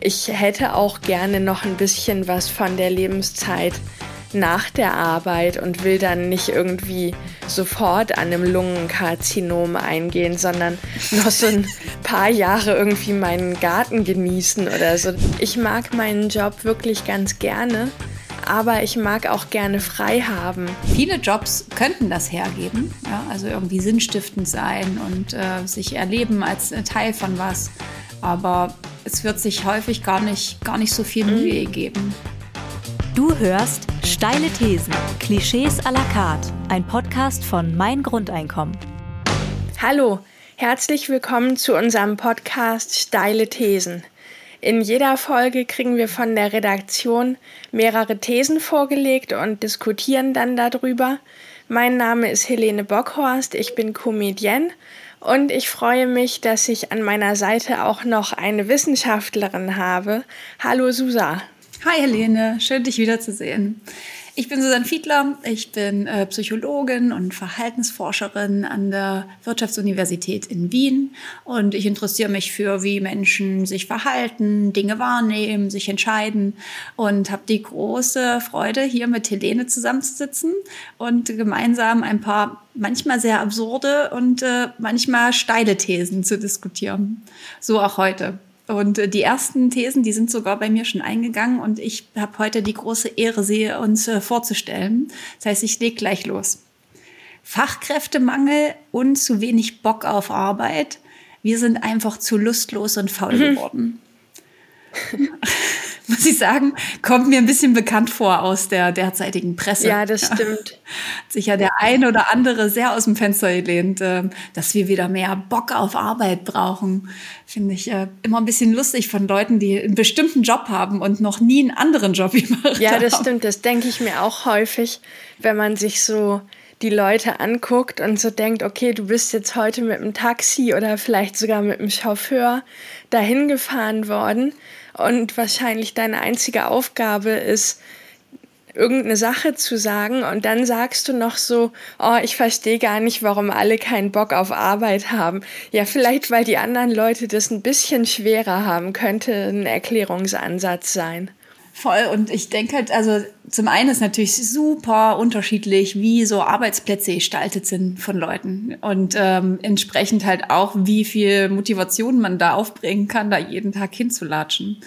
ich hätte auch gerne noch ein bisschen was von der Lebenszeit nach der Arbeit und will dann nicht irgendwie sofort an einem Lungenkarzinom eingehen, sondern noch so ein paar Jahre irgendwie meinen Garten genießen oder so. Ich mag meinen Job wirklich ganz gerne, aber ich mag auch gerne frei haben. Viele Jobs könnten das hergeben, ja, also irgendwie sinnstiftend sein und äh, sich erleben als Teil von was. Aber es wird sich häufig gar nicht, gar nicht so viel mhm. Mühe geben. Du hörst Steile Thesen, Klischees à la carte, ein Podcast von Mein Grundeinkommen. Hallo, herzlich willkommen zu unserem Podcast Steile Thesen. In jeder Folge kriegen wir von der Redaktion mehrere Thesen vorgelegt und diskutieren dann darüber. Mein Name ist Helene Bockhorst, ich bin Comedienne und ich freue mich, dass ich an meiner Seite auch noch eine Wissenschaftlerin habe. Hallo Susa. Hi Helene, schön dich wiederzusehen. Ich bin Susanne Fiedler, ich bin äh, Psychologin und Verhaltensforscherin an der Wirtschaftsuniversität in Wien und ich interessiere mich für, wie Menschen sich verhalten, Dinge wahrnehmen, sich entscheiden und habe die große Freude, hier mit Helene zusammenzusitzen und gemeinsam ein paar manchmal sehr absurde und äh, manchmal steile Thesen zu diskutieren. So auch heute. Und äh, die ersten Thesen, die sind sogar bei mir schon eingegangen und ich habe heute die große Ehre, sie uns äh, vorzustellen. Das heißt, ich leg gleich los. Fachkräftemangel und zu wenig Bock auf Arbeit. Wir sind einfach zu lustlos und faul mhm. geworden. muss ich sagen, kommt mir ein bisschen bekannt vor aus der derzeitigen Presse. Ja, das stimmt. Hat sich ja der ein oder andere sehr aus dem Fenster gelehnt, ähm, dass wir wieder mehr Bock auf Arbeit brauchen. Finde ich äh, immer ein bisschen lustig von Leuten, die einen bestimmten Job haben und noch nie einen anderen Job gemacht Ja, das stimmt. Das denke ich mir auch häufig, wenn man sich so die Leute anguckt und so denkt, okay, du bist jetzt heute mit dem Taxi oder vielleicht sogar mit dem Chauffeur dahin gefahren worden und wahrscheinlich deine einzige Aufgabe ist, irgendeine Sache zu sagen und dann sagst du noch so, oh, ich verstehe gar nicht, warum alle keinen Bock auf Arbeit haben. Ja, vielleicht, weil die anderen Leute das ein bisschen schwerer haben, könnte ein Erklärungsansatz sein. Voll. Und ich denke halt, also zum einen ist natürlich super unterschiedlich, wie so Arbeitsplätze gestaltet sind von Leuten. Und ähm, entsprechend halt auch, wie viel Motivation man da aufbringen kann, da jeden Tag hinzulatschen.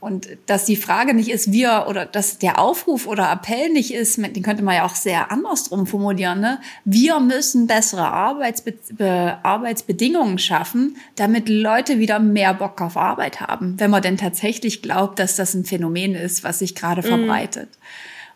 Und dass die Frage nicht ist, wir oder dass der Aufruf oder Appell nicht ist, den könnte man ja auch sehr andersrum formulieren. Ne? Wir müssen bessere Arbeitsbe Arbeitsbedingungen schaffen, damit Leute wieder mehr Bock auf Arbeit haben, wenn man denn tatsächlich glaubt, dass das ein Phänomen ist, was sich gerade mhm. verbreitet.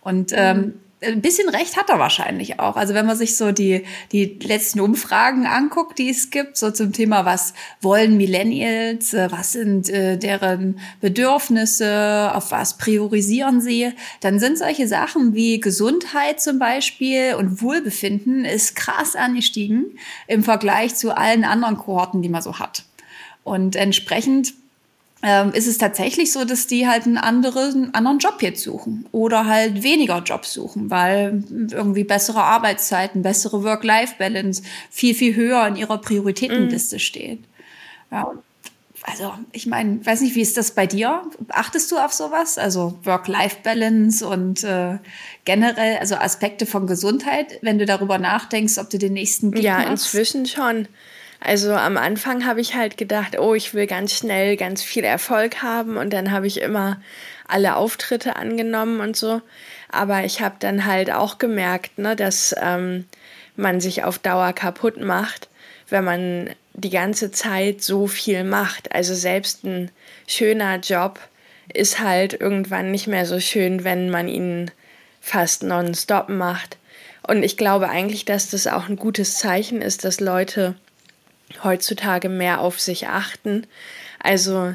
Und ähm, ein bisschen recht hat er wahrscheinlich auch. Also wenn man sich so die, die letzten Umfragen anguckt, die es gibt, so zum Thema, was wollen Millennials, äh, was sind äh, deren Bedürfnisse, auf was priorisieren sie, dann sind solche Sachen wie Gesundheit zum Beispiel und Wohlbefinden ist krass angestiegen im Vergleich zu allen anderen Kohorten, die man so hat. Und entsprechend ähm, ist es tatsächlich so, dass die halt einen anderen, anderen Job jetzt suchen oder halt weniger Jobs suchen, weil irgendwie bessere Arbeitszeiten, bessere Work-Life-Balance viel, viel höher in ihrer Prioritätenliste mhm. steht. Ja. Also, ich meine, weiß nicht, wie ist das bei dir? Achtest du auf sowas? Also Work-Life-Balance und äh, generell, also Aspekte von Gesundheit, wenn du darüber nachdenkst, ob du den nächsten Gig Ja, machst? inzwischen schon. Also am Anfang habe ich halt gedacht, oh, ich will ganz schnell ganz viel Erfolg haben und dann habe ich immer alle Auftritte angenommen und so. Aber ich habe dann halt auch gemerkt, ne, dass ähm, man sich auf Dauer kaputt macht, wenn man die ganze Zeit so viel macht. Also selbst ein schöner Job ist halt irgendwann nicht mehr so schön, wenn man ihn fast nonstop macht. Und ich glaube eigentlich, dass das auch ein gutes Zeichen ist, dass Leute heutzutage mehr auf sich achten. Also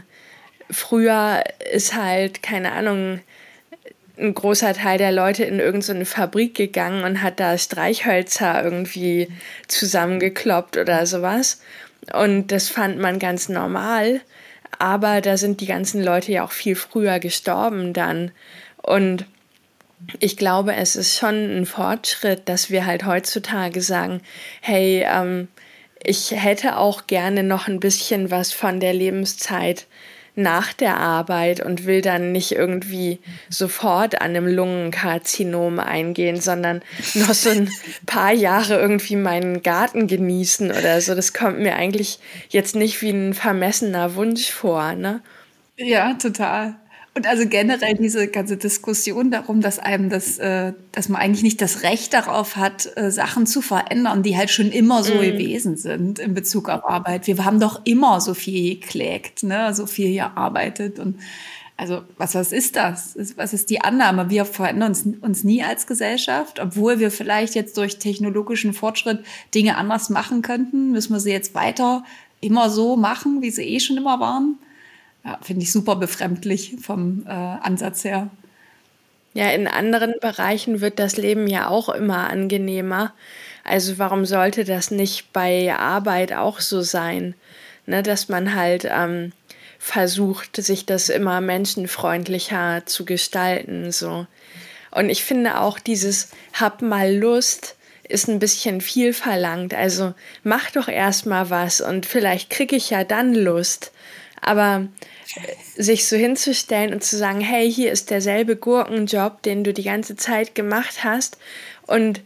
früher ist halt, keine Ahnung, ein großer Teil der Leute in irgendeine Fabrik gegangen und hat da Streichhölzer irgendwie zusammengekloppt oder sowas. Und das fand man ganz normal. Aber da sind die ganzen Leute ja auch viel früher gestorben dann. Und ich glaube, es ist schon ein Fortschritt, dass wir halt heutzutage sagen, hey, ähm, ich hätte auch gerne noch ein bisschen was von der Lebenszeit nach der Arbeit und will dann nicht irgendwie sofort an einem Lungenkarzinom eingehen, sondern noch so ein paar Jahre irgendwie meinen Garten genießen oder so. Das kommt mir eigentlich jetzt nicht wie ein vermessener Wunsch vor, ne? Ja, total. Und also generell diese ganze Diskussion darum, dass einem das, äh, dass man eigentlich nicht das Recht darauf hat, äh, Sachen zu verändern, die halt schon immer so mm. gewesen sind in Bezug auf Arbeit. Wir haben doch immer so viel geklägt, ne, so viel gearbeitet und also was, was ist das? Was ist die Annahme? Wir verändern uns, uns nie als Gesellschaft, obwohl wir vielleicht jetzt durch technologischen Fortschritt Dinge anders machen könnten. Müssen wir sie jetzt weiter immer so machen, wie sie eh schon immer waren? Ja, finde ich super befremdlich vom äh, Ansatz her. Ja, in anderen Bereichen wird das Leben ja auch immer angenehmer. Also warum sollte das nicht bei Arbeit auch so sein? Ne, dass man halt ähm, versucht, sich das immer menschenfreundlicher zu gestalten. So. Und ich finde auch dieses Hab mal Lust ist ein bisschen viel verlangt. Also mach doch erst mal was und vielleicht kriege ich ja dann Lust. Aber sich so hinzustellen und zu sagen, hey, hier ist derselbe Gurkenjob, den du die ganze Zeit gemacht hast und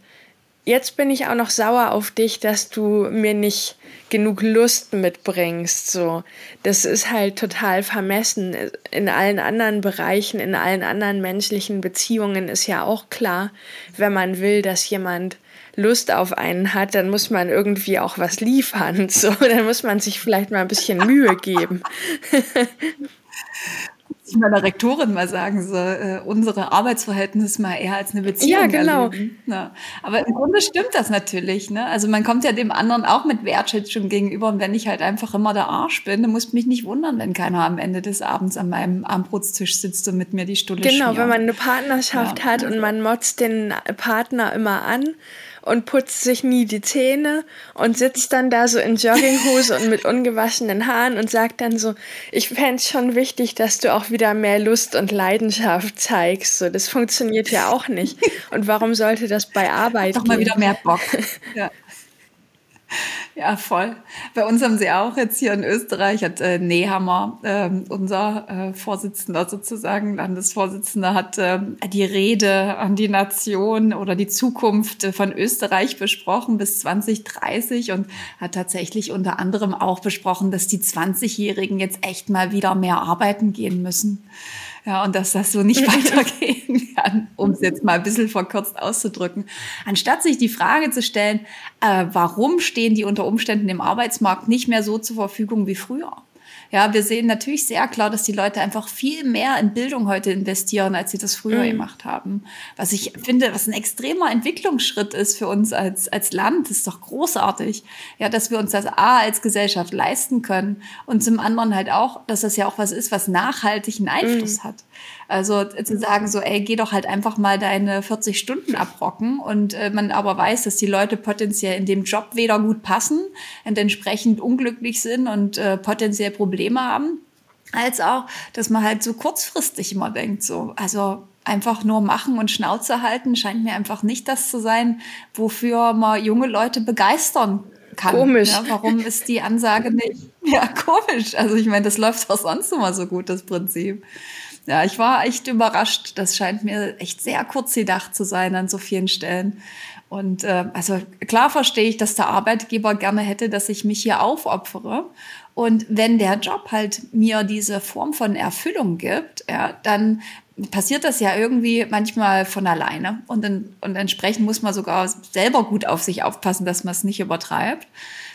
jetzt bin ich auch noch sauer auf dich, dass du mir nicht genug Lust mitbringst, so. Das ist halt total vermessen. In allen anderen Bereichen, in allen anderen menschlichen Beziehungen ist ja auch klar, wenn man will, dass jemand Lust auf einen hat, dann muss man irgendwie auch was liefern. So, dann muss man sich vielleicht mal ein bisschen Mühe geben. ich meiner Rektorin mal sagen, so äh, unsere Arbeitsverhältnisse mal eher als eine Beziehung. Ja, genau. Ja. Aber im Grunde stimmt das natürlich. Ne? Also man kommt ja dem anderen auch mit Wertschätzung gegenüber. Und wenn ich halt einfach immer der Arsch bin, dann muss mich nicht wundern, wenn keiner am Ende des Abends an meinem Armbrutstisch sitzt und mit mir die Stulle Genau, schmiert. wenn man eine Partnerschaft ja. hat und man motzt den Partner immer an und putzt sich nie die Zähne und sitzt dann da so in Jogginghose und mit ungewaschenen Haaren und sagt dann so, ich fände es schon wichtig, dass du auch wieder mehr Lust und Leidenschaft zeigst. So, das funktioniert ja auch nicht. Und warum sollte das bei Arbeit Doch mal wieder mehr Bock. Ja. Ja, voll. Bei uns haben sie auch jetzt hier in Österreich, hat äh, Nehammer, äh, unser äh, Vorsitzender sozusagen, Landesvorsitzender, hat äh, die Rede an die Nation oder die Zukunft von Österreich besprochen bis 2030 und hat tatsächlich unter anderem auch besprochen, dass die 20-Jährigen jetzt echt mal wieder mehr arbeiten gehen müssen. Ja, und dass das so nicht weitergehen kann, um es jetzt mal ein bisschen verkürzt auszudrücken. Anstatt sich die Frage zu stellen, äh, warum stehen die unter Umständen im Arbeitsmarkt nicht mehr so zur Verfügung wie früher? Ja, wir sehen natürlich sehr klar, dass die Leute einfach viel mehr in Bildung heute investieren, als sie das früher mhm. gemacht haben. Was ich finde, was ein extremer Entwicklungsschritt ist für uns als, als Land, ist doch großartig. Ja, dass wir uns das A als Gesellschaft leisten können und zum anderen halt auch, dass das ja auch was ist, was nachhaltigen Einfluss mhm. hat. Also zu sagen so, ey, geh doch halt einfach mal deine 40 Stunden abrocken und äh, man aber weiß, dass die Leute potenziell in dem Job weder gut passen und entsprechend unglücklich sind und äh, potenziell Probleme haben, als auch, dass man halt so kurzfristig immer denkt, so, also einfach nur machen und Schnauze halten scheint mir einfach nicht das zu sein, wofür man junge Leute begeistern kann. Komisch. Ja, warum ist die Ansage nicht? Ja, komisch. Also ich meine, das läuft auch sonst immer so gut, das Prinzip ja, ich war echt überrascht. Das scheint mir echt sehr kurz gedacht zu sein an so vielen Stellen. Und äh, also klar verstehe ich, dass der Arbeitgeber gerne hätte, dass ich mich hier aufopfere. Und wenn der Job halt mir diese Form von Erfüllung gibt, ja, dann passiert das ja irgendwie manchmal von alleine. Und, dann, und entsprechend muss man sogar selber gut auf sich aufpassen, dass man es nicht übertreibt.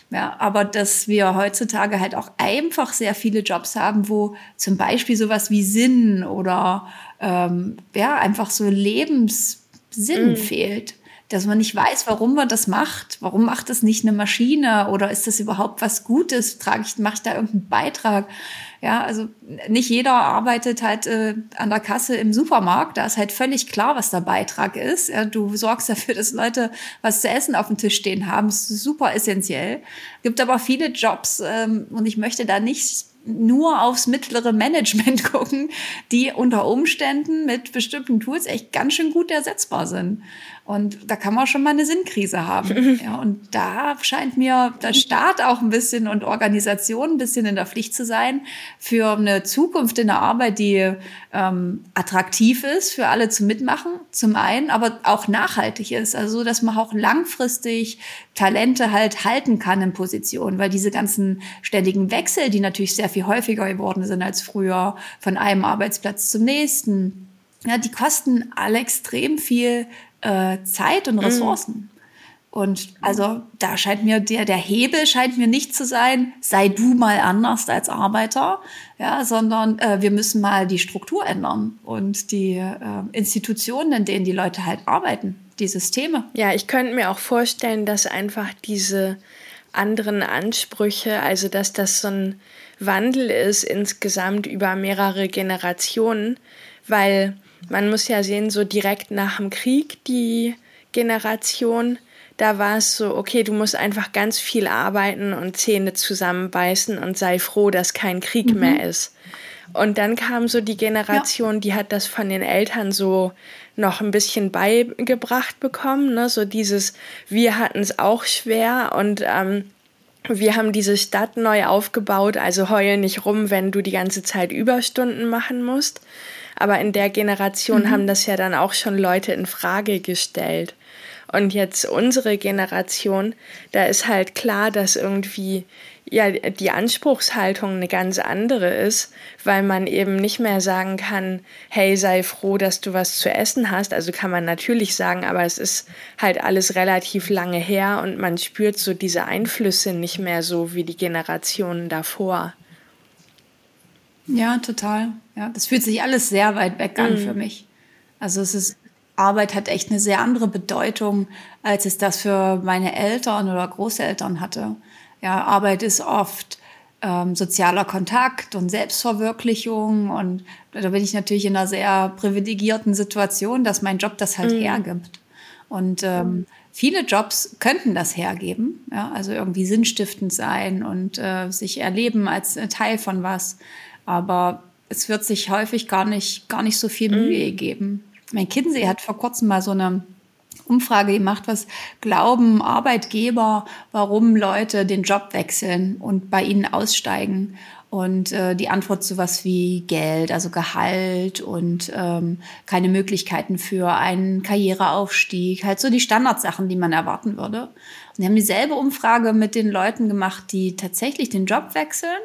Ja, aber dass wir heutzutage halt auch einfach sehr viele Jobs haben, wo zum Beispiel sowas wie Sinn oder ähm, ja, einfach so Lebenssinn mm. fehlt. Dass man nicht weiß, warum man das macht. Warum macht das nicht eine Maschine? Oder ist das überhaupt was Gutes? Trage ich, mache ich da irgendeinen Beitrag? Ja, also nicht jeder arbeitet halt äh, an der Kasse im Supermarkt. Da ist halt völlig klar, was der Beitrag ist. Ja, du sorgst dafür, dass Leute was zu essen auf dem Tisch stehen haben. Ist super essentiell. Gibt aber viele Jobs ähm, und ich möchte da nicht nur aufs mittlere Management gucken, die unter Umständen mit bestimmten Tools echt ganz schön gut ersetzbar sind. Und da kann man schon mal eine Sinnkrise haben. Ja, und da scheint mir der Staat auch ein bisschen und Organisation ein bisschen in der Pflicht zu sein für eine Zukunft in der Arbeit, die ähm, attraktiv ist für alle zu mitmachen, zum einen, aber auch nachhaltig ist. Also, dass man auch langfristig Talente halt halten kann in Positionen, weil diese ganzen ständigen Wechsel, die natürlich sehr viel häufiger geworden sind als früher, von einem Arbeitsplatz zum nächsten, ja, die kosten alle extrem viel äh, Zeit und mhm. Ressourcen. Mhm. Und also da scheint mir der, der Hebel scheint mir nicht zu sein, sei du mal anders als Arbeiter, ja, sondern äh, wir müssen mal die Struktur ändern und die äh, Institutionen, in denen die Leute halt arbeiten, die Systeme. Ja, ich könnte mir auch vorstellen, dass einfach diese anderen Ansprüche, also dass das so ein Wandel ist insgesamt über mehrere Generationen, weil man muss ja sehen, so direkt nach dem Krieg, die Generation, da war es so, okay, du musst einfach ganz viel arbeiten und Zähne zusammenbeißen und sei froh, dass kein Krieg mhm. mehr ist. Und dann kam so die Generation, ja. die hat das von den Eltern so noch ein bisschen beigebracht bekommen, ne? so dieses, wir hatten es auch schwer und ähm, wir haben diese Stadt neu aufgebaut, also heul nicht rum, wenn du die ganze Zeit Überstunden machen musst. Aber in der Generation mhm. haben das ja dann auch schon Leute in Frage gestellt. Und jetzt unsere Generation, da ist halt klar, dass irgendwie ja die Anspruchshaltung eine ganz andere ist, weil man eben nicht mehr sagen kann, hey, sei froh, dass du was zu essen hast. Also kann man natürlich sagen, aber es ist halt alles relativ lange her und man spürt so diese Einflüsse nicht mehr so wie die Generationen davor. Ja, total. Ja, das fühlt sich alles sehr weit weg an mhm. für mich. Also es ist Arbeit hat echt eine sehr andere Bedeutung, als es das für meine Eltern oder Großeltern hatte. Ja, Arbeit ist oft ähm, sozialer Kontakt und Selbstverwirklichung und da bin ich natürlich in einer sehr privilegierten Situation, dass mein Job das halt mhm. hergibt. Und ähm, viele Jobs könnten das hergeben, ja, also irgendwie sinnstiftend sein und äh, sich erleben als Teil von was. Aber es wird sich häufig gar nicht, gar nicht so viel mhm. Mühe geben. Mein Kinsey hat vor kurzem mal so eine Umfrage gemacht, was glauben Arbeitgeber, warum Leute den Job wechseln und bei ihnen aussteigen. Und äh, die Antwort zu was wie Geld, also Gehalt und ähm, keine Möglichkeiten für einen Karriereaufstieg, halt so die Standardsachen, die man erwarten würde. Und die haben dieselbe Umfrage mit den Leuten gemacht, die tatsächlich den Job wechseln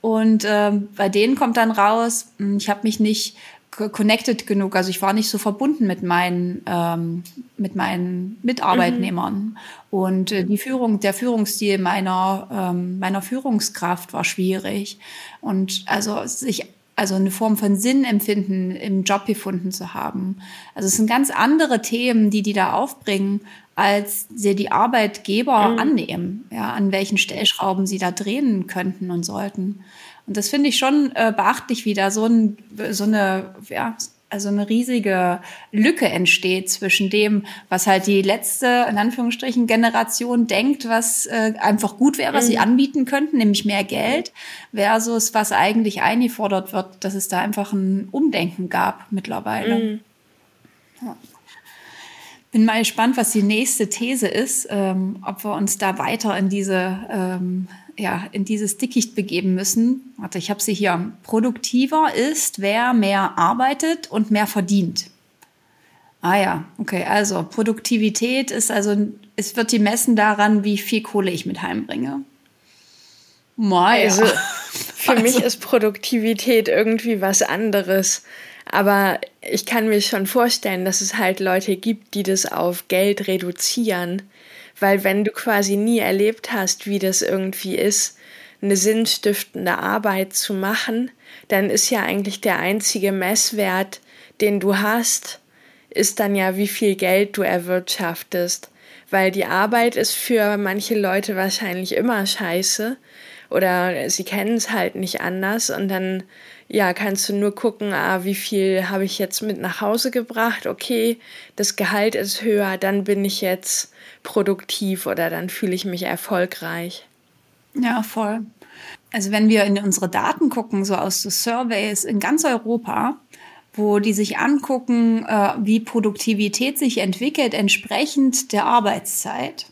und ähm, bei denen kommt dann raus, hm, ich habe mich nicht connected genug, also ich war nicht so verbunden mit meinen ähm, mit meinen Mitarbeitnehmern mhm. und äh, die Führung, der Führungsstil meiner ähm, meiner Führungskraft war schwierig und also sich also eine Form von Sinnempfinden im Job gefunden zu haben. Also es sind ganz andere Themen, die die da aufbringen, als sie die Arbeitgeber mhm. annehmen, ja, an welchen Stellschrauben sie da drehen könnten und sollten. Und das finde ich schon äh, beachtlich, wie da so, ein, so eine, ja, also eine riesige Lücke entsteht zwischen dem, was halt die letzte, in Anführungsstrichen, Generation denkt, was äh, einfach gut wäre, was mhm. sie anbieten könnten, nämlich mehr Geld, versus was eigentlich eingefordert wird, dass es da einfach ein Umdenken gab mittlerweile. Mhm. Ja bin mal gespannt, was die nächste These ist, ähm, ob wir uns da weiter in diese ähm, ja in dieses Dickicht begeben müssen. Warte, ich habe sie hier. Produktiver ist, wer mehr arbeitet und mehr verdient. Ah ja, okay. Also Produktivität ist also es wird die messen daran, wie viel Kohle ich mit heimbringe. Mal. Also, für also. mich ist Produktivität irgendwie was anderes. Aber ich kann mir schon vorstellen, dass es halt Leute gibt, die das auf Geld reduzieren. Weil wenn du quasi nie erlebt hast, wie das irgendwie ist, eine sinnstiftende Arbeit zu machen, dann ist ja eigentlich der einzige Messwert, den du hast, ist dann ja, wie viel Geld du erwirtschaftest. Weil die Arbeit ist für manche Leute wahrscheinlich immer scheiße oder sie kennen es halt nicht anders und dann ja, kannst du nur gucken, ah, wie viel habe ich jetzt mit nach Hause gebracht? Okay, das Gehalt ist höher, dann bin ich jetzt produktiv oder dann fühle ich mich erfolgreich. Ja, voll. Also wenn wir in unsere Daten gucken, so aus so Surveys in ganz Europa, wo die sich angucken, äh, wie Produktivität sich entwickelt entsprechend der Arbeitszeit,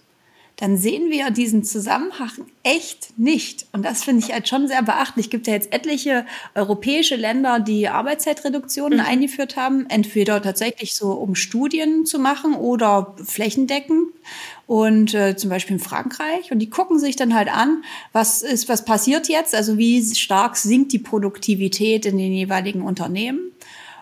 dann sehen wir diesen Zusammenhang echt nicht. Und das finde ich halt schon sehr beachtlich. Es gibt ja jetzt etliche europäische Länder, die Arbeitszeitreduktionen mhm. eingeführt haben, entweder tatsächlich so, um Studien zu machen oder flächendeckend. Und äh, zum Beispiel in Frankreich. Und die gucken sich dann halt an, was ist, was passiert jetzt? Also wie stark sinkt die Produktivität in den jeweiligen Unternehmen?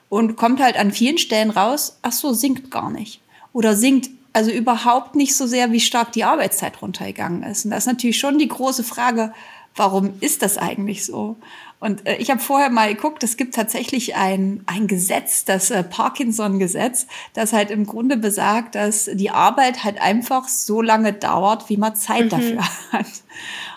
Und kommt halt an vielen Stellen raus, ach so, sinkt gar nicht. Oder sinkt also überhaupt nicht so sehr, wie stark die Arbeitszeit runtergegangen ist. Und das ist natürlich schon die große Frage, warum ist das eigentlich so? Und äh, ich habe vorher mal geguckt, es gibt tatsächlich ein, ein Gesetz, das äh, Parkinson-Gesetz, das halt im Grunde besagt, dass die Arbeit halt einfach so lange dauert, wie man Zeit mhm. dafür hat.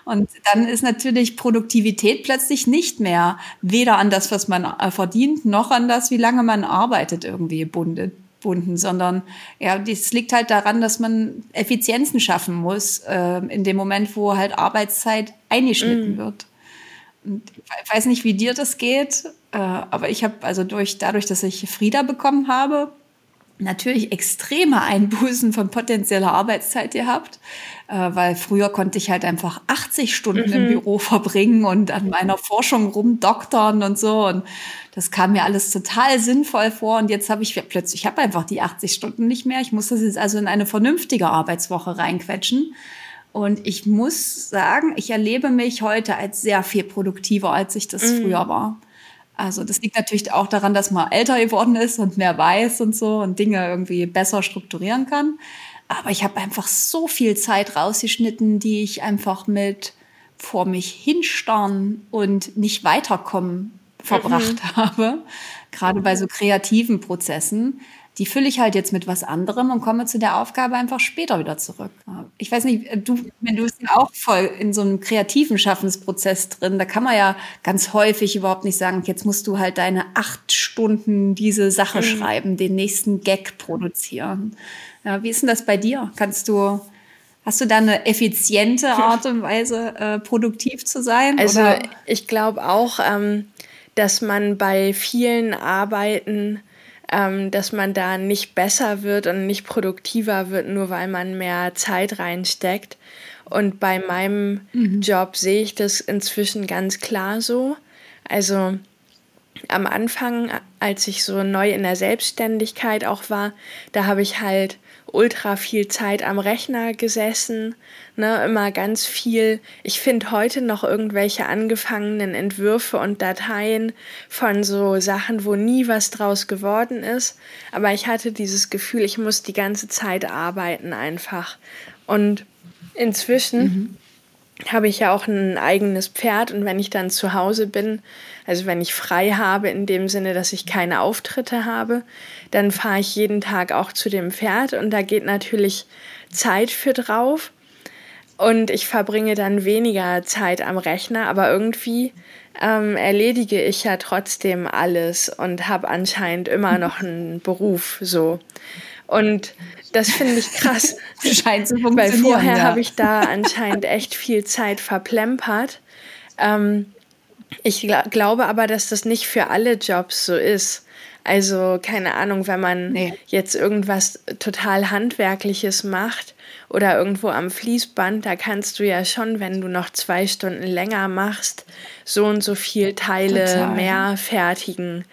Und dann ist natürlich Produktivität plötzlich nicht mehr weder an das, was man äh, verdient, noch an das, wie lange man arbeitet, irgendwie gebunden gebunden, sondern ja, das liegt halt daran, dass man Effizienzen schaffen muss, äh, in dem Moment, wo halt Arbeitszeit eingeschnitten mm. wird. Und ich weiß nicht, wie dir das geht, äh, aber ich habe also durch, dadurch, dass ich Frieda bekommen habe, natürlich extreme Einbußen von potenzieller Arbeitszeit gehabt, weil früher konnte ich halt einfach 80 Stunden mhm. im Büro verbringen und an meiner Forschung rumdoktern und so und das kam mir alles total sinnvoll vor und jetzt habe ich plötzlich, ich habe einfach die 80 Stunden nicht mehr. Ich muss das jetzt also in eine vernünftige Arbeitswoche reinquetschen. Und ich muss sagen, ich erlebe mich heute als sehr viel produktiver, als ich das mhm. früher war. Also das liegt natürlich auch daran, dass man älter geworden ist und mehr weiß und so und Dinge irgendwie besser strukturieren kann. Aber ich habe einfach so viel Zeit rausgeschnitten, die ich einfach mit vor mich hinstarren und nicht weiterkommen verbracht mhm. habe. Gerade bei so kreativen Prozessen die fülle ich halt jetzt mit was anderem und komme zu der Aufgabe einfach später wieder zurück. Ich weiß nicht, du, wenn du bist ja auch voll in so einem kreativen Schaffensprozess drin, da kann man ja ganz häufig überhaupt nicht sagen, jetzt musst du halt deine acht Stunden diese Sache mhm. schreiben, den nächsten Gag produzieren. Ja, wie ist denn das bei dir? Kannst du Hast du da eine effiziente Art und Weise, äh, produktiv zu sein? Also oder? ich glaube auch, ähm, dass man bei vielen Arbeiten ähm, dass man da nicht besser wird und nicht produktiver wird, nur weil man mehr Zeit reinsteckt. Und bei meinem mhm. Job sehe ich das inzwischen ganz klar so. Also am Anfang, als ich so neu in der Selbstständigkeit auch war, da habe ich halt ultra viel Zeit am Rechner gesessen, ne, immer ganz viel. Ich finde heute noch irgendwelche angefangenen Entwürfe und Dateien von so Sachen, wo nie was draus geworden ist. Aber ich hatte dieses Gefühl, ich muss die ganze Zeit arbeiten einfach. Und inzwischen mhm habe ich ja auch ein eigenes Pferd und wenn ich dann zu Hause bin, also wenn ich frei habe in dem Sinne, dass ich keine Auftritte habe, dann fahre ich jeden Tag auch zu dem Pferd und da geht natürlich Zeit für drauf und ich verbringe dann weniger Zeit am Rechner, aber irgendwie ähm, erledige ich ja trotzdem alles und habe anscheinend immer noch einen Beruf so. Und das finde ich krass. Scheint zu funktionieren. Weil vorher ja. habe ich da anscheinend echt viel Zeit verplempert. Ähm, ich gl glaube aber, dass das nicht für alle Jobs so ist. Also keine Ahnung, wenn man nee. jetzt irgendwas total Handwerkliches macht oder irgendwo am Fließband, da kannst du ja schon, wenn du noch zwei Stunden länger machst, so und so viel Teile total. mehr fertigen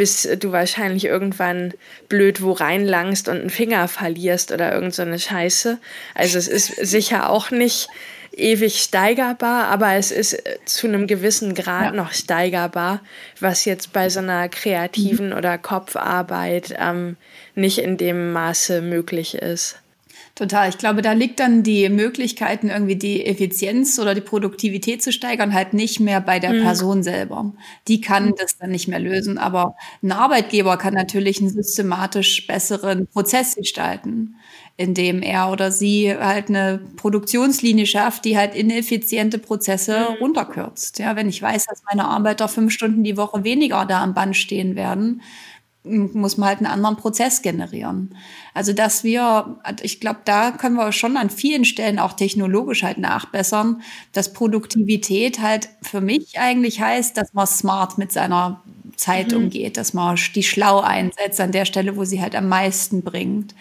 bis du wahrscheinlich irgendwann blöd wo reinlangst und einen Finger verlierst oder irgend so eine Scheiße. Also es ist sicher auch nicht ewig steigerbar, aber es ist äh, zu einem gewissen Grad ja. noch steigerbar, was jetzt bei so einer kreativen mhm. oder Kopfarbeit ähm, nicht in dem Maße möglich ist. Total. Ich glaube, da liegt dann die Möglichkeiten, irgendwie die Effizienz oder die Produktivität zu steigern, halt nicht mehr bei der mhm. Person selber. Die kann mhm. das dann nicht mehr lösen. Aber ein Arbeitgeber kann natürlich einen systematisch besseren Prozess gestalten, indem er oder sie halt eine Produktionslinie schafft, die halt ineffiziente Prozesse mhm. runterkürzt. Ja, wenn ich weiß, dass meine Arbeiter fünf Stunden die Woche weniger da am Band stehen werden, muss man halt einen anderen Prozess generieren. Also dass wir, ich glaube, da können wir schon an vielen Stellen auch technologisch halt nachbessern, dass Produktivität halt für mich eigentlich heißt, dass man smart mit seiner Zeit mhm. umgeht, dass man die schlau einsetzt an der Stelle, wo sie halt am meisten bringt.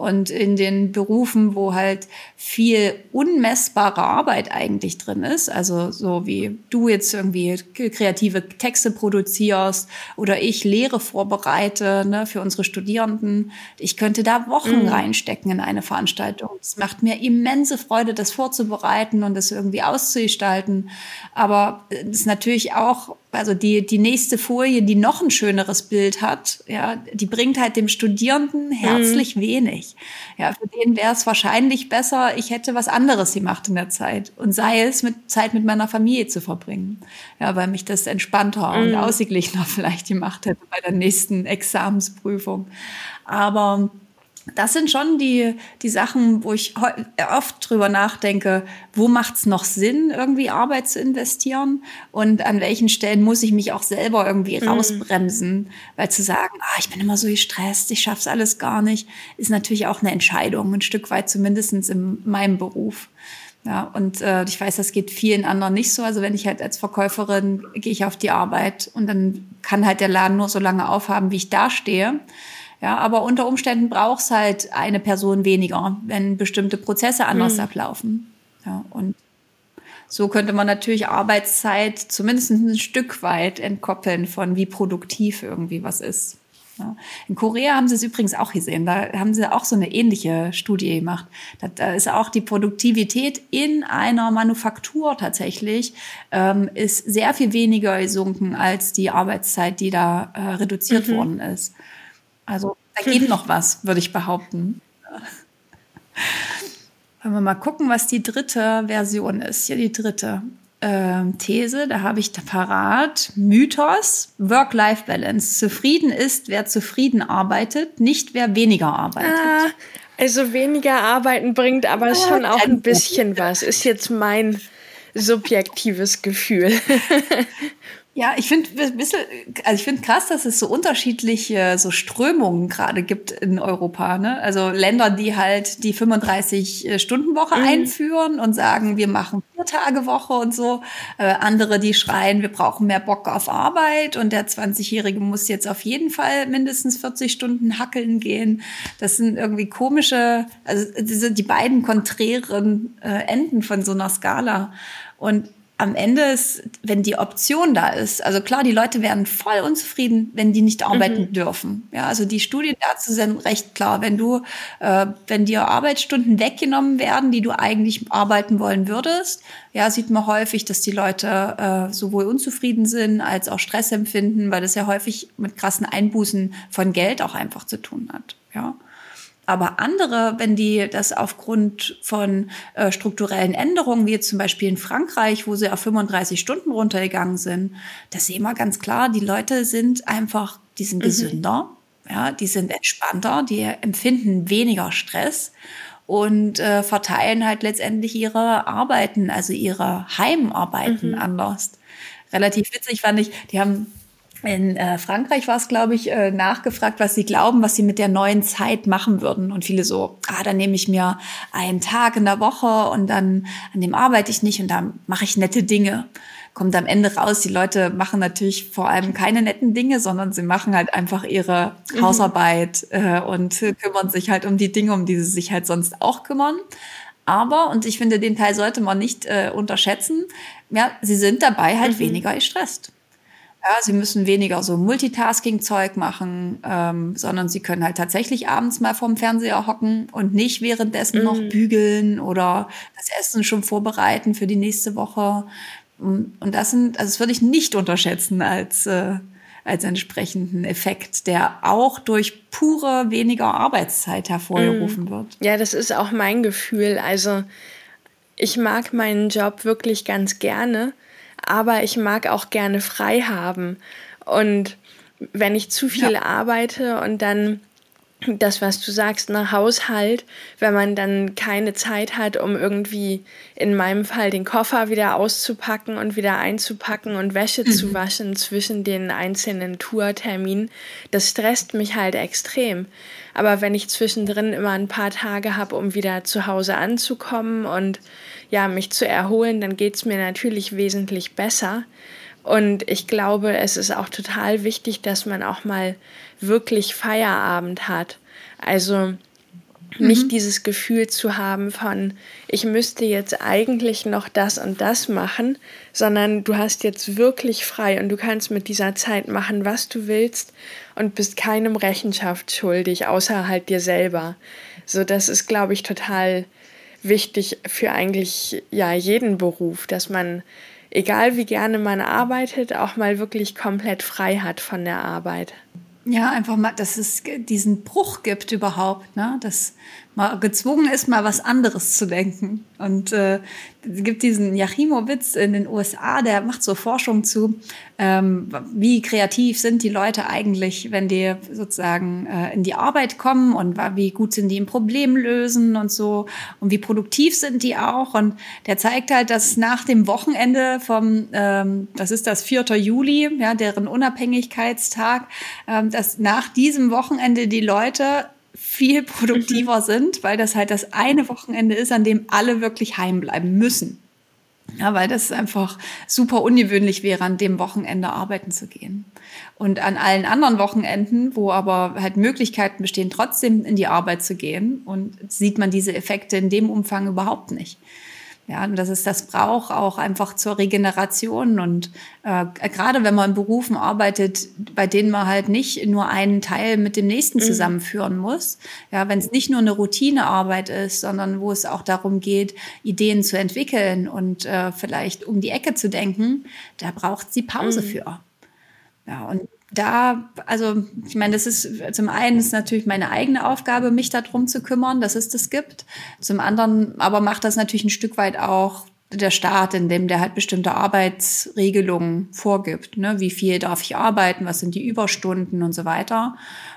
Und in den Berufen, wo halt viel unmessbare Arbeit eigentlich drin ist, also so wie du jetzt irgendwie kreative Texte produzierst oder ich Lehre vorbereite ne, für unsere Studierenden, ich könnte da Wochen mhm. reinstecken in eine Veranstaltung. Es macht mir immense Freude, das vorzubereiten und das irgendwie auszugestalten. Aber es ist natürlich auch also die, die nächste Folie, die noch ein schöneres Bild hat, ja, die bringt halt dem Studierenden herzlich mhm. wenig. Ja, für den wäre es wahrscheinlich besser, ich hätte was anderes gemacht in der Zeit und sei es mit Zeit mit meiner Familie zu verbringen. Ja, weil mich das entspannter mhm. und ausgeglichener vielleicht gemacht hätte bei der nächsten Examensprüfung. Aber das sind schon die, die Sachen, wo ich oft drüber nachdenke, wo macht es noch Sinn, irgendwie Arbeit zu investieren und an welchen Stellen muss ich mich auch selber irgendwie mhm. rausbremsen, weil zu sagen, ah, ich bin immer so gestresst, ich schaff's alles gar nicht, ist natürlich auch eine Entscheidung, ein Stück weit zumindestens in meinem Beruf. Ja, und äh, ich weiß, das geht vielen anderen nicht so. Also wenn ich halt als Verkäuferin gehe ich auf die Arbeit und dann kann halt der Laden nur so lange aufhaben, wie ich da stehe. Ja, aber unter Umständen braucht es halt eine Person weniger, wenn bestimmte Prozesse anders mhm. ablaufen. Ja, und so könnte man natürlich Arbeitszeit zumindest ein Stück weit entkoppeln von wie produktiv irgendwie was ist. Ja. In Korea haben sie es übrigens auch gesehen. Da haben sie auch so eine ähnliche Studie gemacht. Da ist auch die Produktivität in einer Manufaktur tatsächlich ähm, ist sehr viel weniger gesunken als die Arbeitszeit, die da äh, reduziert mhm. worden ist. Also da geht noch was, würde ich behaupten. Wollen wir mal gucken, was die dritte Version ist. Hier die dritte äh, These, da habe ich da parat. Mythos, Work-Life-Balance. Zufrieden ist, wer zufrieden arbeitet, nicht wer weniger arbeitet. Ah, also weniger arbeiten bringt aber ah, schon auch ein bisschen was. Ist jetzt mein subjektives Gefühl. Ja, ich finde also ich finde krass, dass es so unterschiedliche so Strömungen gerade gibt in Europa. Ne? Also Länder, die halt die 35-Stunden-Woche mhm. einführen und sagen, wir machen vier Tage Woche und so. Äh, andere, die schreien, wir brauchen mehr Bock auf Arbeit und der 20-Jährige muss jetzt auf jeden Fall mindestens 40 Stunden hackeln gehen. Das sind irgendwie komische, also diese, die beiden konträren äh, Enden von so einer Skala. Und am Ende ist, wenn die Option da ist, also klar, die Leute werden voll unzufrieden, wenn die nicht arbeiten mhm. dürfen. Ja, also die Studien dazu sind recht klar. Wenn du, äh, wenn dir Arbeitsstunden weggenommen werden, die du eigentlich arbeiten wollen würdest, ja, sieht man häufig, dass die Leute äh, sowohl unzufrieden sind als auch Stress empfinden, weil das ja häufig mit krassen Einbußen von Geld auch einfach zu tun hat. Ja. Aber andere, wenn die das aufgrund von äh, strukturellen Änderungen, wie jetzt zum Beispiel in Frankreich, wo sie auf 35 Stunden runtergegangen sind, das sehen wir ganz klar, die Leute sind einfach, die sind mhm. gesünder, ja, die sind entspannter, die empfinden weniger Stress und äh, verteilen halt letztendlich ihre Arbeiten, also ihre Heimarbeiten mhm. anders. Relativ witzig fand ich, die haben in äh, Frankreich war es, glaube ich, äh, nachgefragt, was sie glauben, was sie mit der neuen Zeit machen würden. Und viele so, ah, dann nehme ich mir einen Tag in der Woche und dann an dem arbeite ich nicht und dann mache ich nette Dinge. Kommt am Ende raus, die Leute machen natürlich vor allem keine netten Dinge, sondern sie machen halt einfach ihre mhm. Hausarbeit äh, und kümmern sich halt um die Dinge, um die sie sich halt sonst auch kümmern. Aber, und ich finde, den Teil sollte man nicht äh, unterschätzen, ja, sie sind dabei halt mhm. weniger gestresst. Ja, sie müssen weniger so Multitasking-Zeug machen, ähm, sondern sie können halt tatsächlich abends mal vorm Fernseher hocken und nicht währenddessen mm. noch mhm. bügeln oder das Essen schon vorbereiten für die nächste Woche. Und das sind, also das würde ich nicht unterschätzen als, äh, als entsprechenden Effekt, der auch durch pure weniger Arbeitszeit hervorgerufen mm. wird. Ja, das ist auch mein Gefühl. Also ich mag meinen Job wirklich ganz gerne aber ich mag auch gerne frei haben. Und wenn ich zu viel ja. arbeite und dann das, was du sagst, nach Haushalt, wenn man dann keine Zeit hat, um irgendwie in meinem Fall den Koffer wieder auszupacken und wieder einzupacken und Wäsche mhm. zu waschen zwischen den einzelnen Tourterminen, das stresst mich halt extrem. Aber wenn ich zwischendrin immer ein paar Tage habe, um wieder zu Hause anzukommen und ja, mich zu erholen, dann geht's mir natürlich wesentlich besser. Und ich glaube, es ist auch total wichtig, dass man auch mal wirklich Feierabend hat. Also nicht mhm. dieses Gefühl zu haben von, ich müsste jetzt eigentlich noch das und das machen, sondern du hast jetzt wirklich frei und du kannst mit dieser Zeit machen, was du willst und bist keinem Rechenschaft schuldig, außer halt dir selber. So, das ist, glaube ich, total wichtig für eigentlich ja jeden Beruf, dass man egal wie gerne man arbeitet, auch mal wirklich komplett frei hat von der Arbeit. Ja, einfach mal, dass es diesen Bruch gibt überhaupt, ne? dass man gezwungen ist, mal was anderes zu denken. Und äh, es gibt diesen Yachimowitz in den USA, der macht so Forschung zu, ähm, wie kreativ sind die Leute eigentlich, wenn die sozusagen äh, in die Arbeit kommen und wie gut sind die im Problem lösen und so und wie produktiv sind die auch. Und der zeigt halt, dass nach dem Wochenende vom, ähm, das ist das 4. Juli, ja, deren Unabhängigkeitstag, ähm, dass nach diesem Wochenende die Leute viel produktiver sind, weil das halt das eine Wochenende ist, an dem alle wirklich heimbleiben müssen. Ja, weil das einfach super ungewöhnlich wäre, an dem Wochenende arbeiten zu gehen. Und an allen anderen Wochenenden, wo aber halt Möglichkeiten bestehen, trotzdem in die Arbeit zu gehen, und sieht man diese Effekte in dem Umfang überhaupt nicht. Ja, und dass es das braucht auch einfach zur Regeneration und äh, gerade wenn man in Berufen arbeitet, bei denen man halt nicht nur einen Teil mit dem nächsten mhm. zusammenführen muss. Ja, wenn es nicht nur eine Routinearbeit ist, sondern wo es auch darum geht, Ideen zu entwickeln und äh, vielleicht um die Ecke zu denken, da braucht es die Pause mhm. für. Ja, und da, also ich meine, das ist zum einen ist natürlich meine eigene Aufgabe, mich darum zu kümmern, dass es das gibt. Zum anderen aber macht das natürlich ein Stück weit auch der Staat, in dem der halt bestimmte Arbeitsregelungen vorgibt. Ne? Wie viel darf ich arbeiten, was sind die Überstunden und so weiter.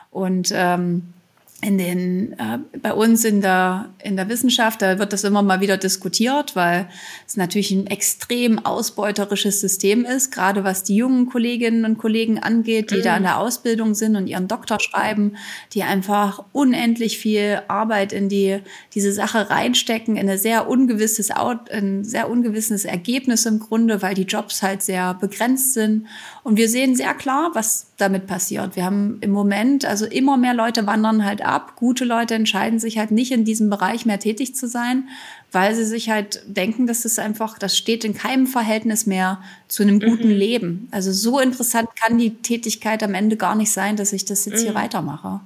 Und ähm, in den, äh, bei uns in der, in der Wissenschaft, da wird das immer mal wieder diskutiert, weil es natürlich ein extrem ausbeuterisches System ist, gerade was die jungen Kolleginnen und Kollegen angeht, die mhm. da in der Ausbildung sind und ihren Doktor schreiben, die einfach unendlich viel Arbeit in die, diese Sache reinstecken, in ein sehr ungewisses, ein sehr ungewisses Ergebnis im Grunde, weil die Jobs halt sehr begrenzt sind. Und wir sehen sehr klar, was damit passiert. Wir haben im Moment, also immer mehr Leute wandern halt ab. Gute Leute entscheiden sich halt nicht in diesem Bereich mehr tätig zu sein, weil sie sich halt denken, dass es einfach, das steht in keinem Verhältnis mehr zu einem guten mhm. Leben. Also so interessant kann die Tätigkeit am Ende gar nicht sein, dass ich das jetzt mhm. hier weitermache.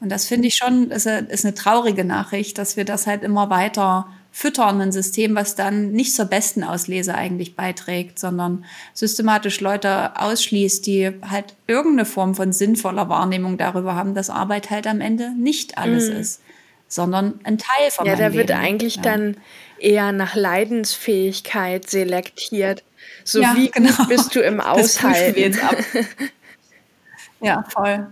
Und das finde ich schon, ist eine, ist eine traurige Nachricht, dass wir das halt immer weiter füttern, ein System, was dann nicht zur besten Auslese eigentlich beiträgt, sondern systematisch Leute ausschließt, die halt irgendeine Form von sinnvoller Wahrnehmung darüber haben, dass Arbeit halt am Ende nicht alles mhm. ist, sondern ein Teil von Ja, da wird Leben. eigentlich ja. dann eher nach Leidensfähigkeit selektiert. So ja, wie genau. bist du im Aushalten? ja, voll.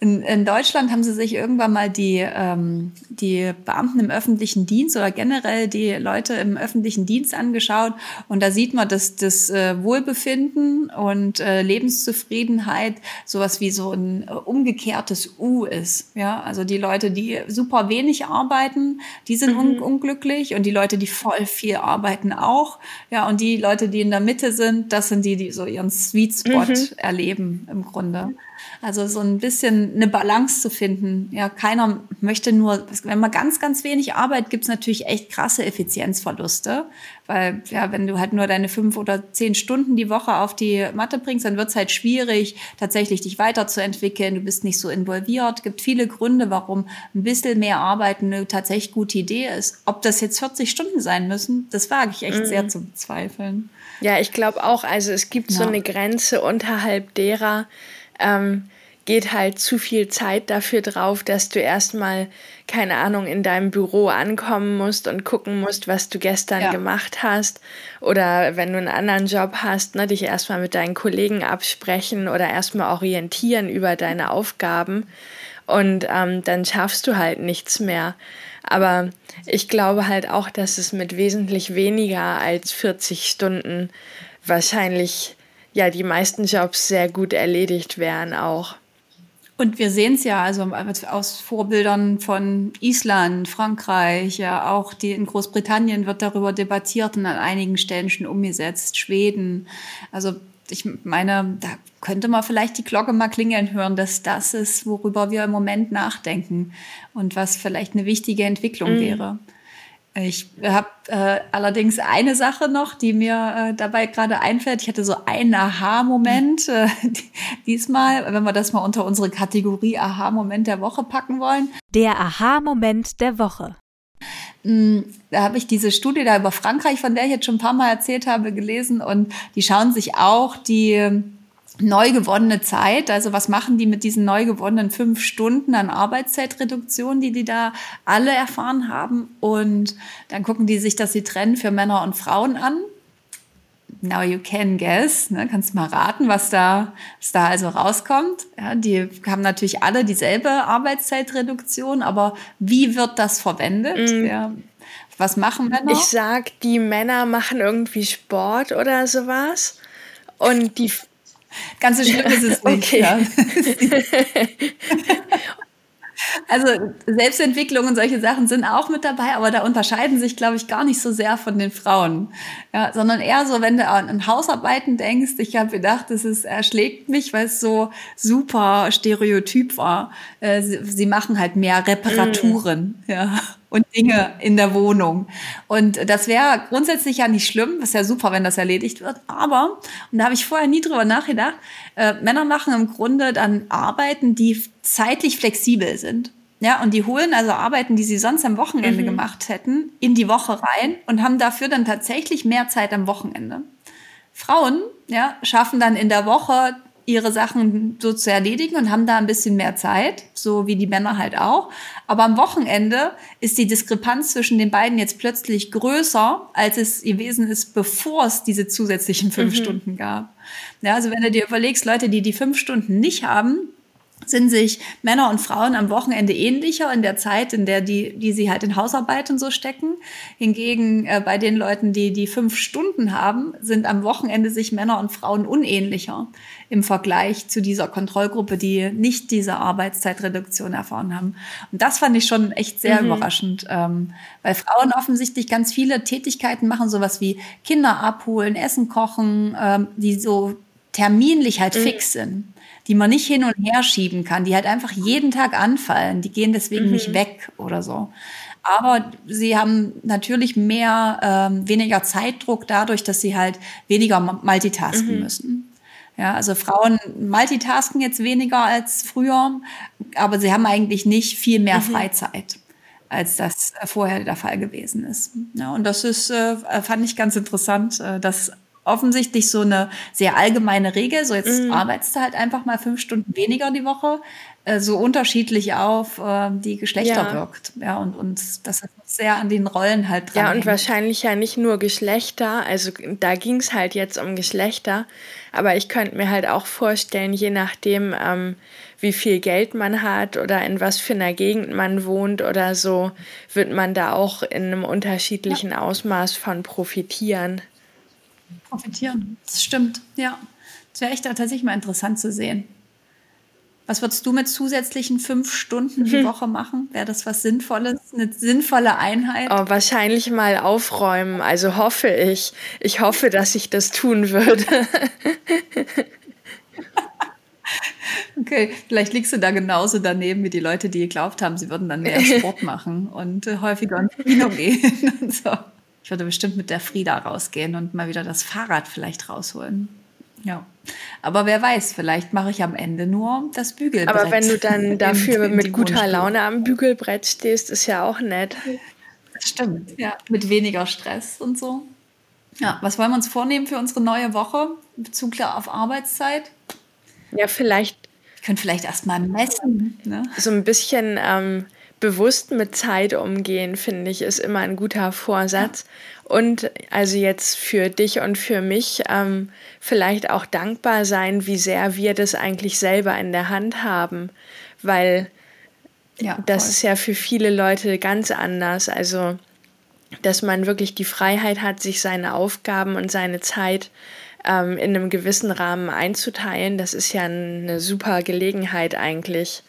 In, in Deutschland haben sie sich irgendwann mal die, ähm, die Beamten im öffentlichen Dienst oder generell die Leute im öffentlichen Dienst angeschaut. Und da sieht man, dass das äh, Wohlbefinden und äh, Lebenszufriedenheit sowas wie so ein äh, umgekehrtes U ist. Ja, also die Leute, die super wenig arbeiten, die sind mhm. un unglücklich und die Leute, die voll viel arbeiten auch. Ja, und die Leute, die in der Mitte sind, das sind die, die so ihren Sweet Spot mhm. erleben im Grunde. Also so ein bisschen eine Balance zu finden. Ja, keiner möchte nur, wenn man ganz, ganz wenig arbeitet, gibt's natürlich echt krasse Effizienzverluste. Weil, ja, wenn du halt nur deine fünf oder zehn Stunden die Woche auf die Matte bringst, dann wird's halt schwierig, tatsächlich dich weiterzuentwickeln. Du bist nicht so involviert. Es gibt viele Gründe, warum ein bisschen mehr Arbeiten eine tatsächlich gute Idee ist. Ob das jetzt 40 Stunden sein müssen, das wage ich echt mhm. sehr zu bezweifeln. Ja, ich glaube auch. Also es gibt ja. so eine Grenze unterhalb derer, ähm, geht halt zu viel Zeit dafür drauf, dass du erstmal, keine Ahnung, in deinem Büro ankommen musst und gucken musst, was du gestern ja. gemacht hast. Oder wenn du einen anderen Job hast, ne, dich erstmal mit deinen Kollegen absprechen oder erstmal orientieren über deine Aufgaben. Und ähm, dann schaffst du halt nichts mehr. Aber ich glaube halt auch, dass es mit wesentlich weniger als 40 Stunden wahrscheinlich ja die meisten Jobs sehr gut erledigt wären auch. Und wir sehen es ja, also aus Vorbildern von Island, Frankreich, ja auch die in Großbritannien wird darüber debattiert und an einigen Stellen schon umgesetzt, Schweden. Also ich meine, da könnte man vielleicht die Glocke mal klingeln hören, dass das ist, worüber wir im Moment nachdenken und was vielleicht eine wichtige Entwicklung mhm. wäre. Ich habe äh, allerdings eine Sache noch, die mir äh, dabei gerade einfällt. Ich hatte so einen Aha-Moment äh, diesmal, wenn wir das mal unter unsere Kategorie Aha-Moment der Woche packen wollen. Der Aha-Moment der Woche. Mm, da habe ich diese Studie da über Frankreich, von der ich jetzt schon ein paar Mal erzählt habe, gelesen und die schauen sich auch die neu gewonnene Zeit, also was machen die mit diesen neu gewonnenen fünf Stunden an Arbeitszeitreduktion, die die da alle erfahren haben und dann gucken die sich das sie trennen für Männer und Frauen an. Now you can guess, ne? kannst mal raten, was da, was da also rauskommt. Ja, die haben natürlich alle dieselbe Arbeitszeitreduktion, aber wie wird das verwendet? Mm. Ja, was machen Männer? Ich sag, die Männer machen irgendwie Sport oder sowas. Und die Ganz so schlimm ist es nicht. Okay. Ja. Also Selbstentwicklung und solche Sachen sind auch mit dabei, aber da unterscheiden sich, glaube ich, gar nicht so sehr von den Frauen, ja, sondern eher so, wenn du an Hausarbeiten denkst. Ich habe gedacht, es ist, erschlägt mich, weil es so super stereotyp war. Äh, sie, sie, machen halt mehr Reparaturen, mm. ja und Dinge in der Wohnung. Und das wäre grundsätzlich ja nicht schlimm, was ja super, wenn das erledigt wird. Aber, und da habe ich vorher nie drüber nachgedacht, äh, Männer machen im Grunde dann Arbeiten, die zeitlich flexibel sind. Ja, und die holen also Arbeiten, die sie sonst am Wochenende mhm. gemacht hätten, in die Woche rein und haben dafür dann tatsächlich mehr Zeit am Wochenende. Frauen, ja, schaffen dann in der Woche ihre Sachen so zu erledigen und haben da ein bisschen mehr Zeit, so wie die Männer halt auch. Aber am Wochenende ist die Diskrepanz zwischen den beiden jetzt plötzlich größer, als es gewesen ist, bevor es diese zusätzlichen fünf mhm. Stunden gab. Ja, also wenn du dir überlegst, Leute, die die fünf Stunden nicht haben, sind sich Männer und Frauen am Wochenende ähnlicher in der Zeit, in der die, die sie halt in Hausarbeit und so stecken. Hingegen äh, bei den Leuten, die die fünf Stunden haben, sind am Wochenende sich Männer und Frauen unähnlicher im Vergleich zu dieser Kontrollgruppe, die nicht diese Arbeitszeitreduktion erfahren haben. Und das fand ich schon echt sehr mhm. überraschend, ähm, weil Frauen offensichtlich ganz viele Tätigkeiten machen, sowas wie Kinder abholen, Essen kochen, ähm, die so terminlich halt mhm. fix sind die man nicht hin und her schieben kann, die halt einfach jeden Tag anfallen. Die gehen deswegen mhm. nicht weg oder so. Aber sie haben natürlich mehr, ähm, weniger Zeitdruck dadurch, dass sie halt weniger multitasken mhm. müssen. Ja, also Frauen multitasken jetzt weniger als früher, aber sie haben eigentlich nicht viel mehr mhm. Freizeit als das vorher der Fall gewesen ist. Ja, und das ist, äh, fand ich ganz interessant, äh, dass offensichtlich so eine sehr allgemeine Regel. So jetzt mm. arbeitest du halt einfach mal fünf Stunden weniger die Woche, äh, so unterschiedlich auf äh, die Geschlechter ja. wirkt. Ja, und, und das ist sehr an den Rollen halt dran. Ja, und hängt. wahrscheinlich ja nicht nur Geschlechter, also da ging es halt jetzt um Geschlechter, aber ich könnte mir halt auch vorstellen, je nachdem, ähm, wie viel Geld man hat oder in was für einer Gegend man wohnt oder so, wird man da auch in einem unterschiedlichen ja. Ausmaß von profitieren profitieren. Das stimmt, ja. Das wäre echt tatsächlich mal interessant zu sehen. Was würdest du mit zusätzlichen fünf Stunden die. Woche machen? Wäre das was Sinnvolles, eine sinnvolle Einheit? Oh, wahrscheinlich mal aufräumen. Also hoffe ich. Ich hoffe, dass ich das tun würde. okay, vielleicht liegst du da genauso daneben wie die Leute, die geglaubt haben, sie würden dann mehr Sport machen und äh, häufiger ins Kino gehen und so. Ich würde bestimmt mit der Frieda rausgehen und mal wieder das Fahrrad vielleicht rausholen. Ja. Aber wer weiß, vielleicht mache ich am Ende nur das Bügelbrett. Aber wenn du dann dafür in, in mit guter Laune am Bügelbrett stehst, ist ja auch nett. Das stimmt, ja. Mit weniger Stress und so. Ja, was wollen wir uns vornehmen für unsere neue Woche in Bezug auf Arbeitszeit? Ja, vielleicht. Wir können vielleicht erst mal messen. Ne? So ein bisschen ähm, bewusst mit Zeit umgehen, finde ich, ist immer ein guter Vorsatz. Und also jetzt für dich und für mich ähm, vielleicht auch dankbar sein, wie sehr wir das eigentlich selber in der Hand haben. Weil ja, das voll. ist ja für viele Leute ganz anders. Also, dass man wirklich die Freiheit hat, sich seine Aufgaben und seine Zeit ähm, in einem gewissen Rahmen einzuteilen, das ist ja eine super Gelegenheit eigentlich,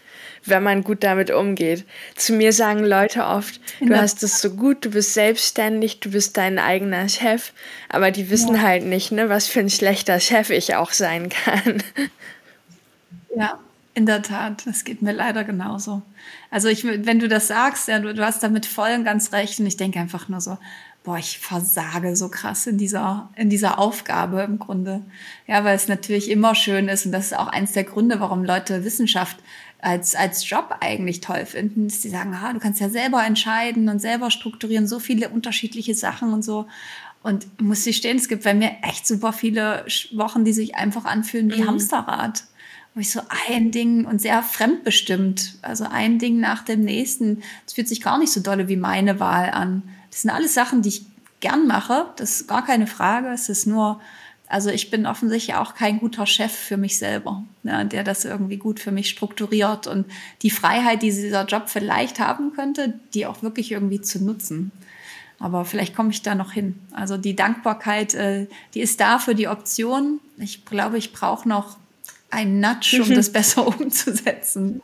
wenn man gut damit umgeht. Zu mir sagen Leute oft, du hast es so gut, du bist selbstständig, du bist dein eigener Chef, aber die wissen ja. halt nicht, ne, was für ein schlechter Chef ich auch sein kann. Ja, in der Tat, das geht mir leider genauso. Also ich, wenn du das sagst, ja, du, du hast damit voll und ganz recht und ich denke einfach nur so, boah, ich versage so krass in dieser, in dieser Aufgabe im Grunde. Ja, weil es natürlich immer schön ist und das ist auch eins der Gründe, warum Leute Wissenschaft als, als Job eigentlich toll finden, dass die sagen, ah, du kannst ja selber entscheiden und selber strukturieren, so viele unterschiedliche Sachen und so. Und muss ich stehen, es gibt bei mir echt super viele Wochen, die sich einfach anfühlen wie mhm. Hamsterrad. Wo ich so ein Ding und sehr fremdbestimmt, also ein Ding nach dem nächsten. Es fühlt sich gar nicht so dolle wie meine Wahl an. Das sind alles Sachen, die ich gern mache. Das ist gar keine Frage. Es ist nur, also ich bin offensichtlich auch kein guter Chef für mich selber, ja, der das irgendwie gut für mich strukturiert und die Freiheit, die dieser Job vielleicht haben könnte, die auch wirklich irgendwie zu nutzen. Aber vielleicht komme ich da noch hin. Also die Dankbarkeit, äh, die ist da für die Option. Ich glaube, ich brauche noch einen Nudge, um das besser umzusetzen.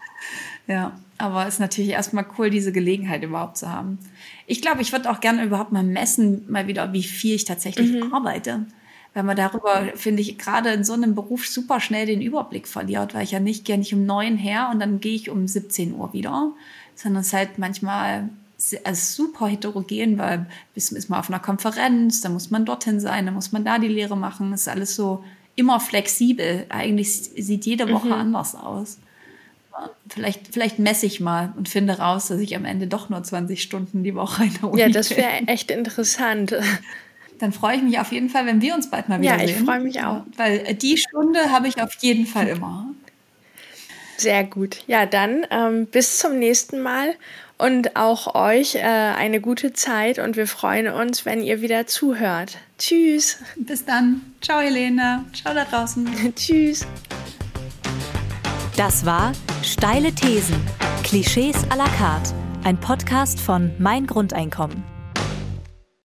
Ja, aber es ist natürlich erstmal cool, diese Gelegenheit überhaupt zu haben. Ich glaube, ich würde auch gerne überhaupt mal messen, mal wieder, wie viel ich tatsächlich mhm. arbeite weil man darüber, finde ich, gerade in so einem Beruf super schnell den Überblick verliert, weil ich ja nicht gerne nicht um neun her und dann gehe ich um 17 Uhr wieder, sondern es ist halt manchmal also super heterogen, weil bis ist man auf einer Konferenz, da muss man dorthin sein, da muss man da die Lehre machen, das ist alles so immer flexibel. Eigentlich sieht jede Woche mhm. anders aus. Vielleicht, vielleicht messe ich mal und finde raus, dass ich am Ende doch nur 20 Stunden die Woche in der Uni Ja, das wäre echt interessant. Dann freue ich mich auf jeden Fall, wenn wir uns bald mal wieder sehen. Ja, ich freue mich auch. Weil äh, die Stunde habe ich auf jeden Fall immer. Sehr gut. Ja, dann ähm, bis zum nächsten Mal und auch euch äh, eine gute Zeit und wir freuen uns, wenn ihr wieder zuhört. Tschüss. Bis dann. Ciao, Helene. Ciao da draußen. Tschüss. Das war Steile Thesen. Klischees à la carte. Ein Podcast von Mein Grundeinkommen.